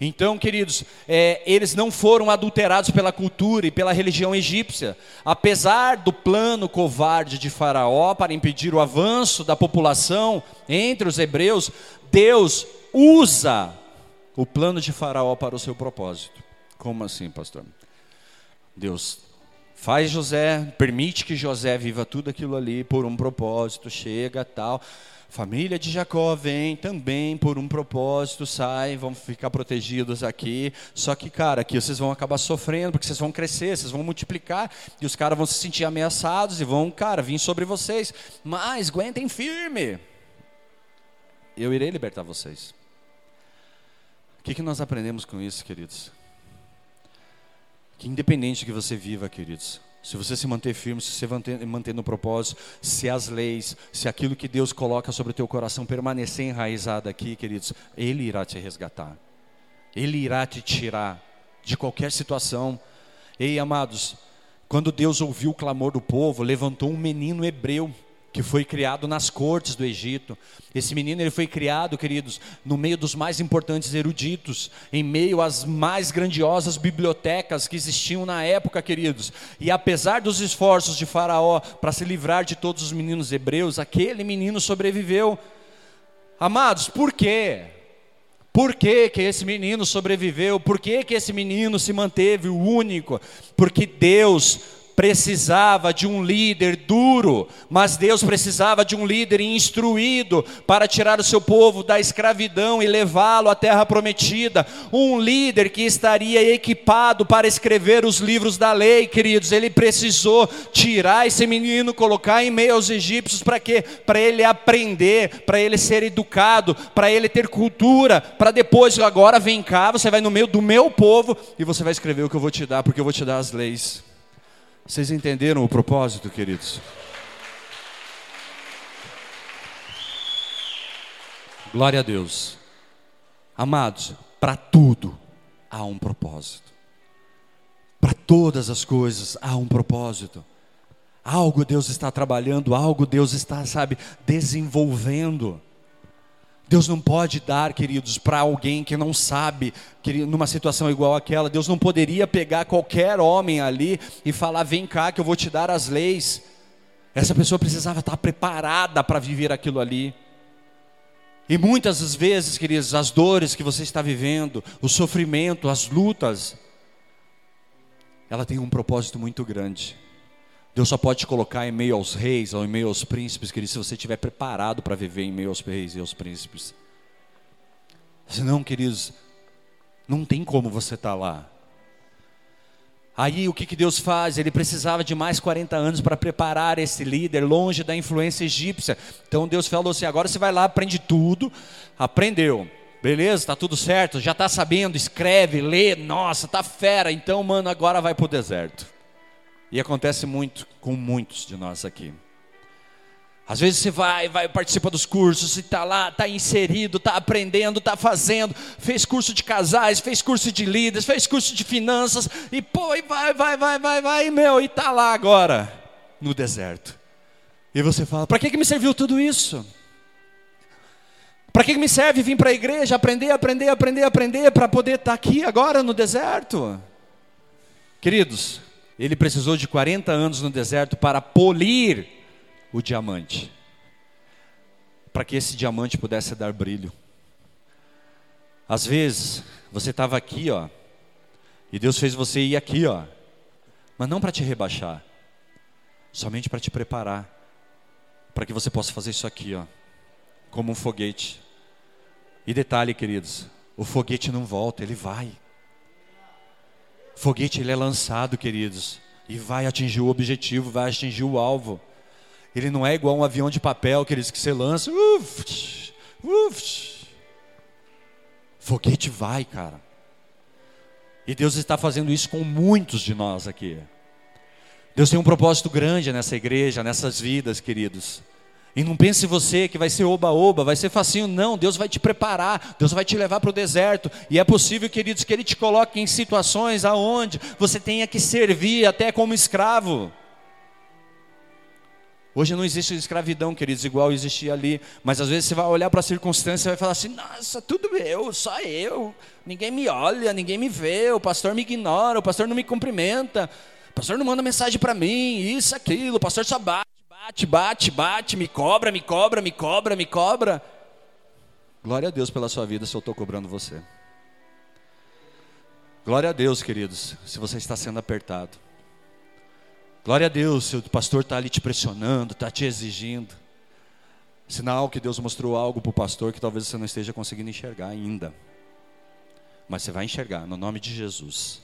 então, queridos, é, eles não foram adulterados pela cultura e pela religião egípcia. Apesar do plano covarde de Faraó para impedir o avanço da população entre os hebreus, Deus usa o plano de Faraó para o seu propósito. Como assim, pastor? Deus faz José, permite que José viva tudo aquilo ali por um propósito, chega tal. Família de Jacó vem também por um propósito, sai, vão ficar protegidos aqui. Só que, cara, aqui vocês vão acabar sofrendo, porque vocês vão crescer, vocês vão multiplicar, e os caras vão se sentir ameaçados e vão, cara, vir sobre vocês. Mas aguentem firme. Eu irei libertar vocês. O que, que nós aprendemos com isso, queridos? Que independente que você viva, queridos, se você se manter firme, se você manter, manter no propósito, se as leis, se aquilo que Deus coloca sobre o teu coração permanecer enraizado aqui, queridos, Ele irá te resgatar. Ele irá te tirar de qualquer situação. Ei, amados, quando Deus ouviu o clamor do povo, levantou um menino hebreu que foi criado nas cortes do Egito. Esse menino ele foi criado, queridos, no meio dos mais importantes eruditos, em meio às mais grandiosas bibliotecas que existiam na época, queridos. E apesar dos esforços de Faraó para se livrar de todos os meninos hebreus, aquele menino sobreviveu. Amados, por quê? Por que, que esse menino sobreviveu? Por que, que esse menino se manteve o único? Porque Deus precisava de um líder duro, mas Deus precisava de um líder instruído para tirar o seu povo da escravidão e levá-lo à terra prometida. Um líder que estaria equipado para escrever os livros da lei, queridos. Ele precisou tirar esse menino, colocar em meio aos egípcios para quê? Para ele aprender, para ele ser educado, para ele ter cultura, para depois agora vem cá, você vai no meio do meu povo e você vai escrever o que eu vou te dar, porque eu vou te dar as leis. Vocês entenderam o propósito, queridos? Glória a Deus. Amados, para tudo há um propósito. Para todas as coisas há um propósito. Algo Deus está trabalhando, algo Deus está, sabe, desenvolvendo. Deus não pode dar, queridos, para alguém que não sabe, numa situação igual àquela, Deus não poderia pegar qualquer homem ali e falar: vem cá que eu vou te dar as leis. Essa pessoa precisava estar preparada para viver aquilo ali. E muitas das vezes, queridos, as dores que você está vivendo, o sofrimento, as lutas, ela tem um propósito muito grande. Deus só pode te colocar em meio aos reis ou em meio aos príncipes, querido, se você estiver preparado para viver em meio aos reis e aos príncipes. Senão, queridos, não tem como você estar tá lá. Aí o que, que Deus faz? Ele precisava de mais 40 anos para preparar esse líder longe da influência egípcia. Então Deus falou assim: agora você vai lá, aprende tudo. Aprendeu. Beleza, está tudo certo, já está sabendo, escreve, lê, nossa, tá fera. Então, mano, agora vai para o deserto. E acontece muito com muitos de nós aqui. Às vezes você vai, vai participa dos cursos, e está lá, está inserido, está aprendendo, está fazendo, fez curso de casais, fez curso de líderes, fez curso de finanças, e pô, e vai, vai, vai, vai, vai, meu, e está lá agora, no deserto. E você fala, para que, que me serviu tudo isso? Para que, que me serve vir para a igreja, aprender, aprender, aprender, aprender, para poder estar tá aqui agora no deserto? Queridos, ele precisou de 40 anos no deserto para polir o diamante, para que esse diamante pudesse dar brilho. Às vezes, você estava aqui, ó, e Deus fez você ir aqui, ó, mas não para te rebaixar, somente para te preparar, para que você possa fazer isso aqui, ó, como um foguete. E detalhe, queridos, o foguete não volta, ele vai. Foguete ele é lançado, queridos, e vai atingir o objetivo, vai atingir o alvo. Ele não é igual um avião de papel, queridos, que você lança, uf, uf. Foguete vai, cara. E Deus está fazendo isso com muitos de nós aqui. Deus tem um propósito grande nessa igreja, nessas vidas, queridos. E não pense você que vai ser oba-oba, vai ser facinho. Não, Deus vai te preparar, Deus vai te levar para o deserto. E é possível, queridos, que Ele te coloque em situações aonde você tenha que servir até como escravo. Hoje não existe escravidão, queridos, igual existia ali. Mas às vezes você vai olhar para a circunstância e vai falar assim: nossa, tudo eu, só eu. Ninguém me olha, ninguém me vê, o pastor me ignora, o pastor não me cumprimenta, o pastor não manda mensagem para mim, isso, aquilo, o pastor só bate bate, bate, bate, me cobra, me cobra, me cobra, me cobra. Glória a Deus pela sua vida se eu estou cobrando você. Glória a Deus, queridos, se você está sendo apertado. Glória a Deus se o pastor está ali te pressionando, está te exigindo. Sinal que Deus mostrou algo para o pastor que talvez você não esteja conseguindo enxergar ainda. Mas você vai enxergar, no nome de Jesus.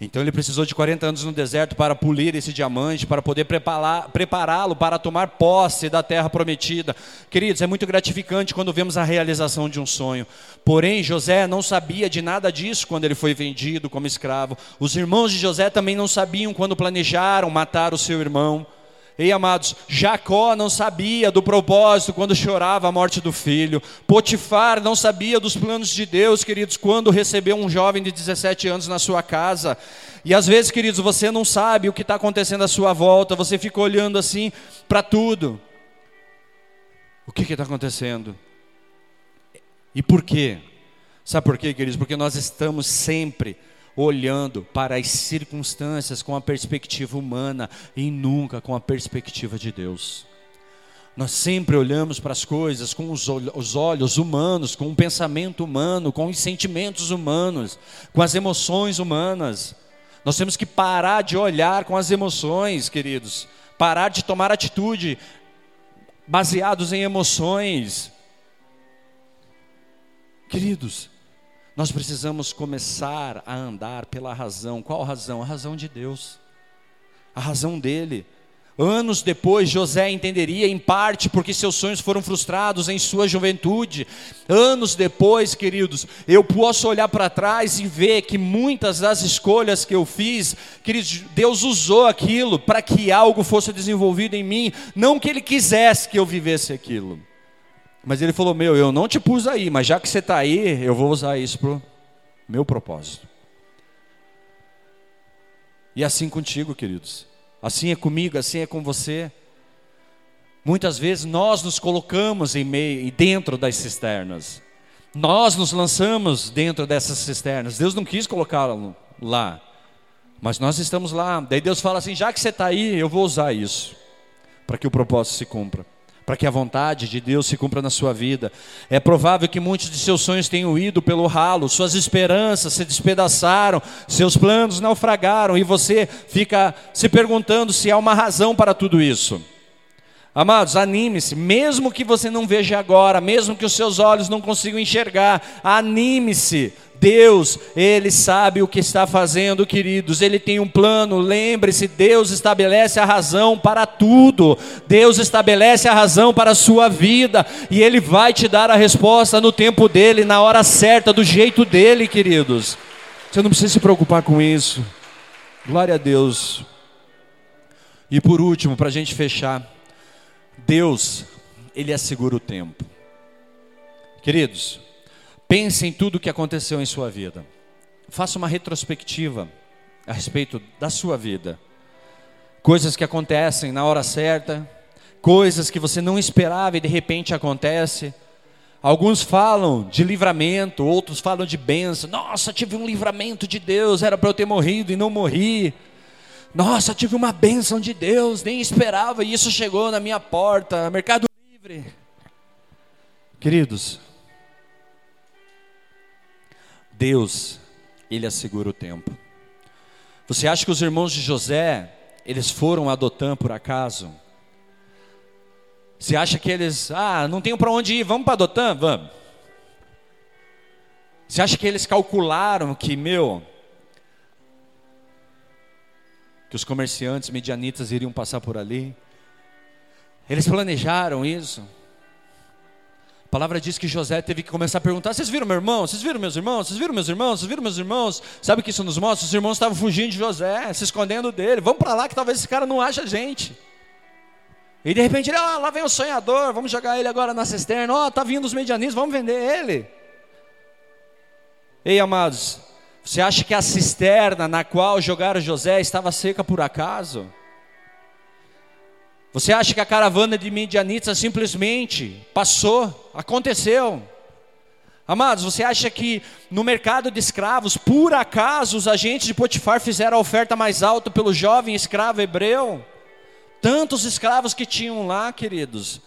Então ele precisou de 40 anos no deserto para polir esse diamante, para poder prepará-lo para tomar posse da terra prometida. Queridos, é muito gratificante quando vemos a realização de um sonho. Porém, José não sabia de nada disso quando ele foi vendido como escravo. Os irmãos de José também não sabiam quando planejaram matar o seu irmão. Ei, amados, Jacó não sabia do propósito quando chorava a morte do filho. Potifar não sabia dos planos de Deus, queridos, quando recebeu um jovem de 17 anos na sua casa. E às vezes, queridos, você não sabe o que está acontecendo à sua volta, você fica olhando assim para tudo. O que está acontecendo? E por quê? Sabe por quê, queridos? Porque nós estamos sempre olhando para as circunstâncias com a perspectiva humana e nunca com a perspectiva de Deus. Nós sempre olhamos para as coisas com os olhos humanos, com o pensamento humano, com os sentimentos humanos, com as emoções humanas. Nós temos que parar de olhar com as emoções, queridos, parar de tomar atitude baseados em emoções. Queridos, nós precisamos começar a andar pela razão. Qual razão? A razão de Deus. A razão dele. Anos depois, José entenderia em parte porque seus sonhos foram frustrados em sua juventude. Anos depois, queridos, eu posso olhar para trás e ver que muitas das escolhas que eu fiz, queridos, Deus usou aquilo para que algo fosse desenvolvido em mim, não que Ele quisesse que eu vivesse aquilo. Mas ele falou: Meu, eu não te pus aí, mas já que você está aí, eu vou usar isso para o meu propósito. E assim contigo, queridos. Assim é comigo, assim é com você. Muitas vezes nós nos colocamos em meio e dentro das cisternas. Nós nos lançamos dentro dessas cisternas. Deus não quis colocá-lo lá. Mas nós estamos lá. Daí Deus fala assim: já que você está aí, eu vou usar isso. Para que o propósito se cumpra para que a vontade de Deus se cumpra na sua vida. É provável que muitos de seus sonhos tenham ido pelo ralo, suas esperanças se despedaçaram, seus planos naufragaram e você fica se perguntando se há uma razão para tudo isso. Amados, anime-se, mesmo que você não veja agora, mesmo que os seus olhos não consigam enxergar, anime-se, Deus, Ele sabe o que está fazendo, queridos, Ele tem um plano. Lembre-se, Deus estabelece a razão para tudo, Deus estabelece a razão para a sua vida, e Ele vai te dar a resposta no tempo dele, na hora certa, do jeito dele, queridos. Você não precisa se preocupar com isso. Glória a Deus. E por último, para a gente fechar, Deus, Ele assegura o tempo. Queridos, pense em tudo o que aconteceu em sua vida. Faça uma retrospectiva a respeito da sua vida. Coisas que acontecem na hora certa, coisas que você não esperava e de repente acontece. Alguns falam de livramento, outros falam de bênção. Nossa, tive um livramento de Deus, era para eu ter morrido e não morri. Nossa, tive uma bênção de Deus, nem esperava e isso chegou na minha porta. Mercado Livre. Queridos, Deus, Ele assegura o tempo. Você acha que os irmãos de José, eles foram a Dotã por acaso? Você acha que eles, ah, não tenho para onde ir, vamos para Dotã? Vamos. Você acha que eles calcularam que, meu, que os comerciantes medianitas iriam passar por ali? Eles planejaram isso? A palavra diz que José teve que começar a perguntar: Vocês viram meu irmão? Vocês viram meus irmãos? Vocês viram meus irmãos? Vocês viram meus irmãos? Sabe o que isso nos mostra? Os irmãos estavam fugindo de José, se escondendo dele. Vamos para lá que talvez esse cara não ache a gente. E de repente ele, ah, lá vem o sonhador, vamos jogar ele agora na cisterna. Ó, oh, tá vindo os medianistas, vamos vender ele. Ei, amados, você acha que a cisterna na qual jogaram José estava seca por acaso? Você acha que a caravana de medianitas simplesmente passou, aconteceu? Amados, você acha que no mercado de escravos, por acaso, os agentes de Potifar fizeram a oferta mais alta pelo jovem escravo hebreu? Tantos escravos que tinham lá, queridos.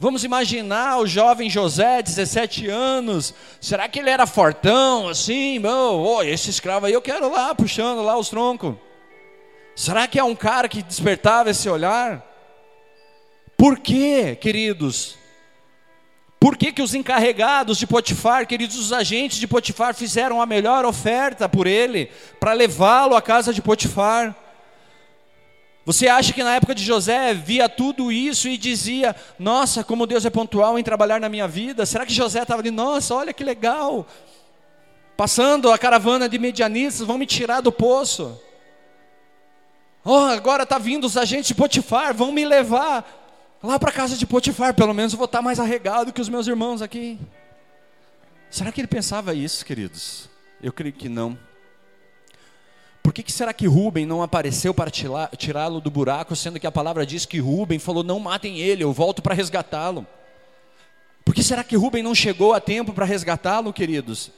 Vamos imaginar o jovem José, 17 anos. Será que ele era fortão assim? Oh, oh, esse escravo aí eu quero lá, puxando lá os troncos. Será que é um cara que despertava esse olhar? Por quê, queridos? Por que, que os encarregados de Potifar, queridos, os agentes de Potifar fizeram a melhor oferta por ele, para levá-lo à casa de Potifar? Você acha que na época de José via tudo isso e dizia: Nossa, como Deus é pontual em trabalhar na minha vida? Será que José estava ali? Nossa, olha que legal. Passando a caravana de medianistas, vão me tirar do poço. Oh, agora está vindo os agentes de Potifar, vão me levar lá para a casa de Potifar. Pelo menos eu vou estar tá mais arregado que os meus irmãos aqui. Será que ele pensava isso, queridos? Eu creio que não. Que, que será que Rubem não apareceu para tirá-lo do buraco, sendo que a palavra diz que Rubem falou: Não matem ele, eu volto para resgatá-lo? Por que será que Rubem não chegou a tempo para resgatá-lo, queridos?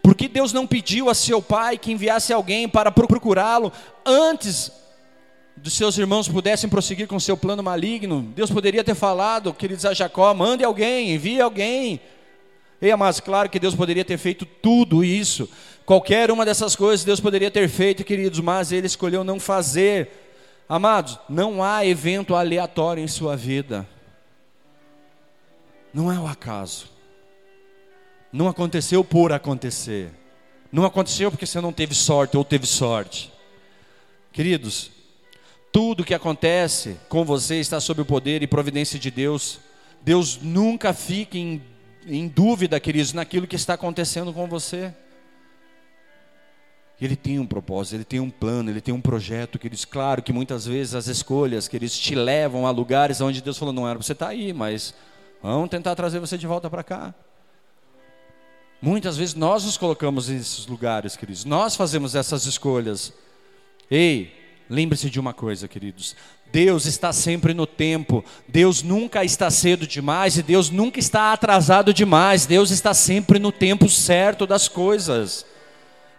Por que Deus não pediu a seu pai que enviasse alguém para procurá-lo antes dos seus irmãos pudessem prosseguir com seu plano maligno? Deus poderia ter falado, queridos, a Jacó: mande alguém, envie alguém. Ei, mas claro que Deus poderia ter feito tudo isso, Qualquer uma dessas coisas Deus poderia ter feito, queridos, mas ele escolheu não fazer. Amados, não há evento aleatório em sua vida. Não é o acaso. Não aconteceu por acontecer. Não aconteceu porque você não teve sorte ou teve sorte. Queridos, tudo que acontece com você está sob o poder e providência de Deus. Deus nunca fica em, em dúvida, queridos, naquilo que está acontecendo com você. Ele tem um propósito, ele tem um plano, ele tem um projeto, que eles, claro que muitas vezes as escolhas que eles te levam a lugares onde Deus falou, não era você estar tá aí, mas vamos tentar trazer você de volta para cá. Muitas vezes nós nos colocamos nesses lugares, queridos, nós fazemos essas escolhas. Ei, lembre-se de uma coisa, queridos, Deus está sempre no tempo, Deus nunca está cedo demais e Deus nunca está atrasado demais, Deus está sempre no tempo certo das coisas.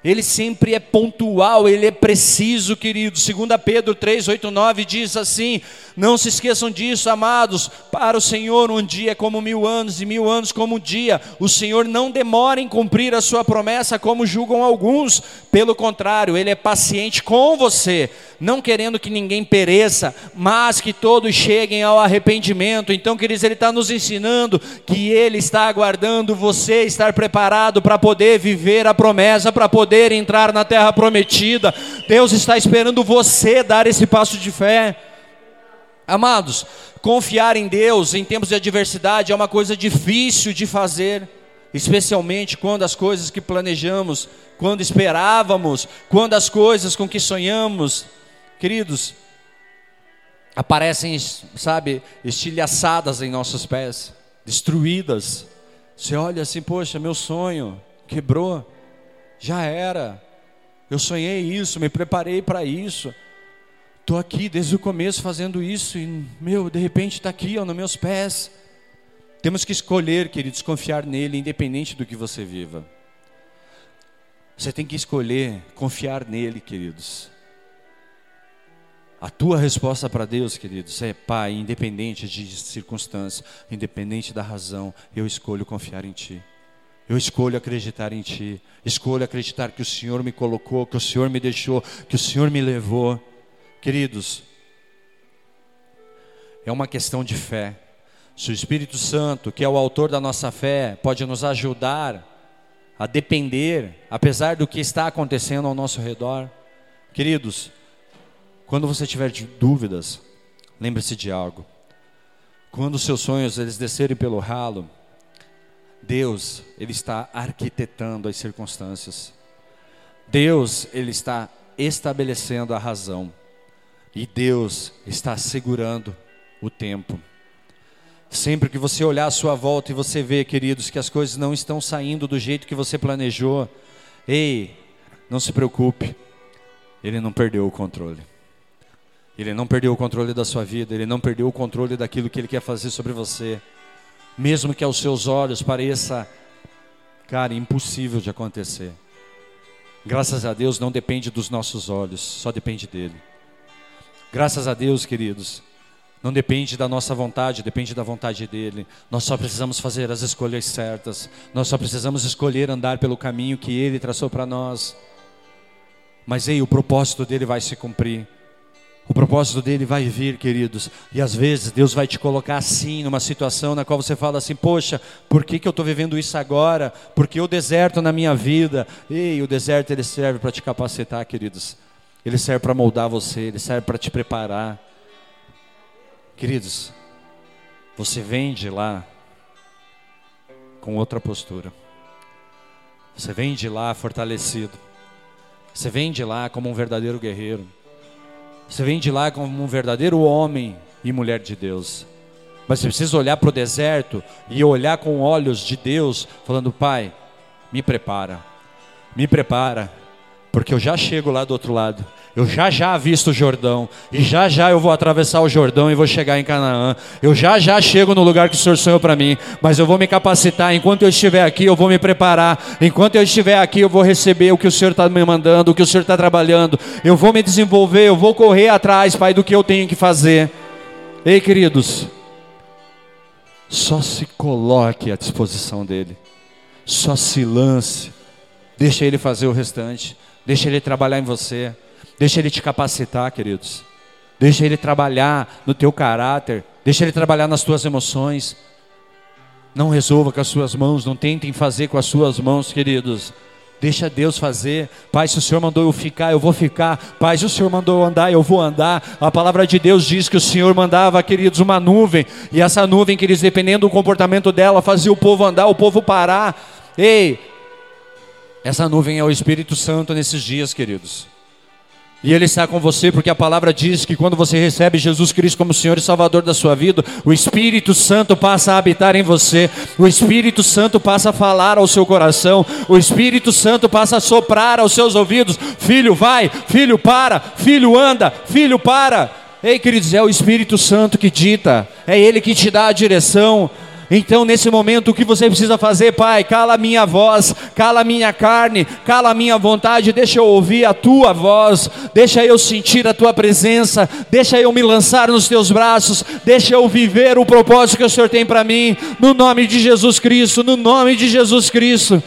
Ele sempre é pontual, ele é preciso, querido. 2 Pedro 3, 8, 9 diz assim: Não se esqueçam disso, amados. Para o Senhor, um dia é como mil anos, e mil anos como um dia. O Senhor não demora em cumprir a sua promessa, como julgam alguns. Pelo contrário, ele é paciente com você, não querendo que ninguém pereça, mas que todos cheguem ao arrependimento. Então, queridos, ele está nos ensinando que ele está aguardando você estar preparado para poder viver a promessa, para poder entrar na terra prometida. Deus está esperando você dar esse passo de fé. Amados, confiar em Deus em tempos de adversidade é uma coisa difícil de fazer, especialmente quando as coisas que planejamos, quando esperávamos, quando as coisas com que sonhamos, queridos, aparecem, sabe, estilhaçadas em nossos pés, destruídas. Você olha assim, poxa, meu sonho quebrou, já era. Eu sonhei isso, me preparei para isso. Estou aqui desde o começo fazendo isso e, meu, de repente está aqui, ó, nos meus pés. Temos que escolher, queridos, confiar nele, independente do que você viva. Você tem que escolher confiar nele, queridos. A tua resposta para Deus, queridos, é Pai, independente de circunstância, independente da razão, eu escolho confiar em Ti. Eu escolho acreditar em Ti. Escolho acreditar que o Senhor me colocou, que o Senhor me deixou, que o Senhor me levou. Queridos, é uma questão de fé. Se o Espírito Santo, que é o autor da nossa fé, pode nos ajudar a depender, apesar do que está acontecendo ao nosso redor, queridos, quando você tiver dúvidas, lembre-se de algo. Quando os seus sonhos eles descerem pelo ralo, Deus, ele está arquitetando as circunstâncias. Deus, ele está estabelecendo a razão. E Deus está segurando o tempo. Sempre que você olhar à sua volta e você ver, queridos, que as coisas não estão saindo do jeito que você planejou, ei, não se preocupe. Ele não perdeu o controle. Ele não perdeu o controle da sua vida, ele não perdeu o controle daquilo que ele quer fazer sobre você. Mesmo que aos seus olhos pareça, cara, impossível de acontecer. Graças a Deus não depende dos nossos olhos, só depende dele. Graças a Deus, queridos, não depende da nossa vontade, depende da vontade dele. Nós só precisamos fazer as escolhas certas. Nós só precisamos escolher andar pelo caminho que ele traçou para nós. Mas ei, o propósito dele vai se cumprir. O propósito dele vai vir, queridos. E às vezes Deus vai te colocar assim, numa situação na qual você fala assim: Poxa, por que, que eu estou vivendo isso agora? Porque o deserto na minha vida. Ei, o deserto ele serve para te capacitar, queridos. Ele serve para moldar você, ele serve para te preparar. Queridos, você vem de lá com outra postura. Você vem de lá fortalecido. Você vem de lá como um verdadeiro guerreiro. Você vem de lá como um verdadeiro homem e mulher de Deus. Mas você precisa olhar para o deserto e olhar com olhos de Deus, falando: Pai, me prepara, me prepara, porque eu já chego lá do outro lado. Eu já já visto o Jordão, e já já eu vou atravessar o Jordão e vou chegar em Canaã. Eu já já chego no lugar que o Senhor sonhou para mim, mas eu vou me capacitar. Enquanto eu estiver aqui, eu vou me preparar. Enquanto eu estiver aqui, eu vou receber o que o Senhor está me mandando, o que o Senhor está trabalhando. Eu vou me desenvolver, eu vou correr atrás, Pai, do que eu tenho que fazer. Ei, queridos, só se coloque à disposição dEle, só se lance, deixa Ele fazer o restante, deixa Ele trabalhar em você. Deixa Ele te capacitar, queridos. Deixa Ele trabalhar no teu caráter. Deixa Ele trabalhar nas tuas emoções. Não resolva com as suas mãos. Não tentem fazer com as suas mãos, queridos. Deixa Deus fazer. Pai, se o Senhor mandou eu ficar, eu vou ficar. Pai, se o Senhor mandou eu andar, eu vou andar. A palavra de Deus diz que o Senhor mandava, queridos, uma nuvem. E essa nuvem, queridos, dependendo do comportamento dela, fazia o povo andar, o povo parar. Ei, essa nuvem é o Espírito Santo nesses dias, queridos. E Ele está com você porque a palavra diz que quando você recebe Jesus Cristo como Senhor e Salvador da sua vida, o Espírito Santo passa a habitar em você, o Espírito Santo passa a falar ao seu coração, o Espírito Santo passa a soprar aos seus ouvidos: Filho, vai, filho, para, filho, anda, filho, para. Ei, queridos, é o Espírito Santo que dita, é Ele que te dá a direção. Então, nesse momento, o que você precisa fazer, Pai? Cala a minha voz, cala a minha carne, cala a minha vontade, deixa eu ouvir a tua voz, deixa eu sentir a tua presença, deixa eu me lançar nos teus braços, deixa eu viver o propósito que o Senhor tem para mim, no nome de Jesus Cristo, no nome de Jesus Cristo.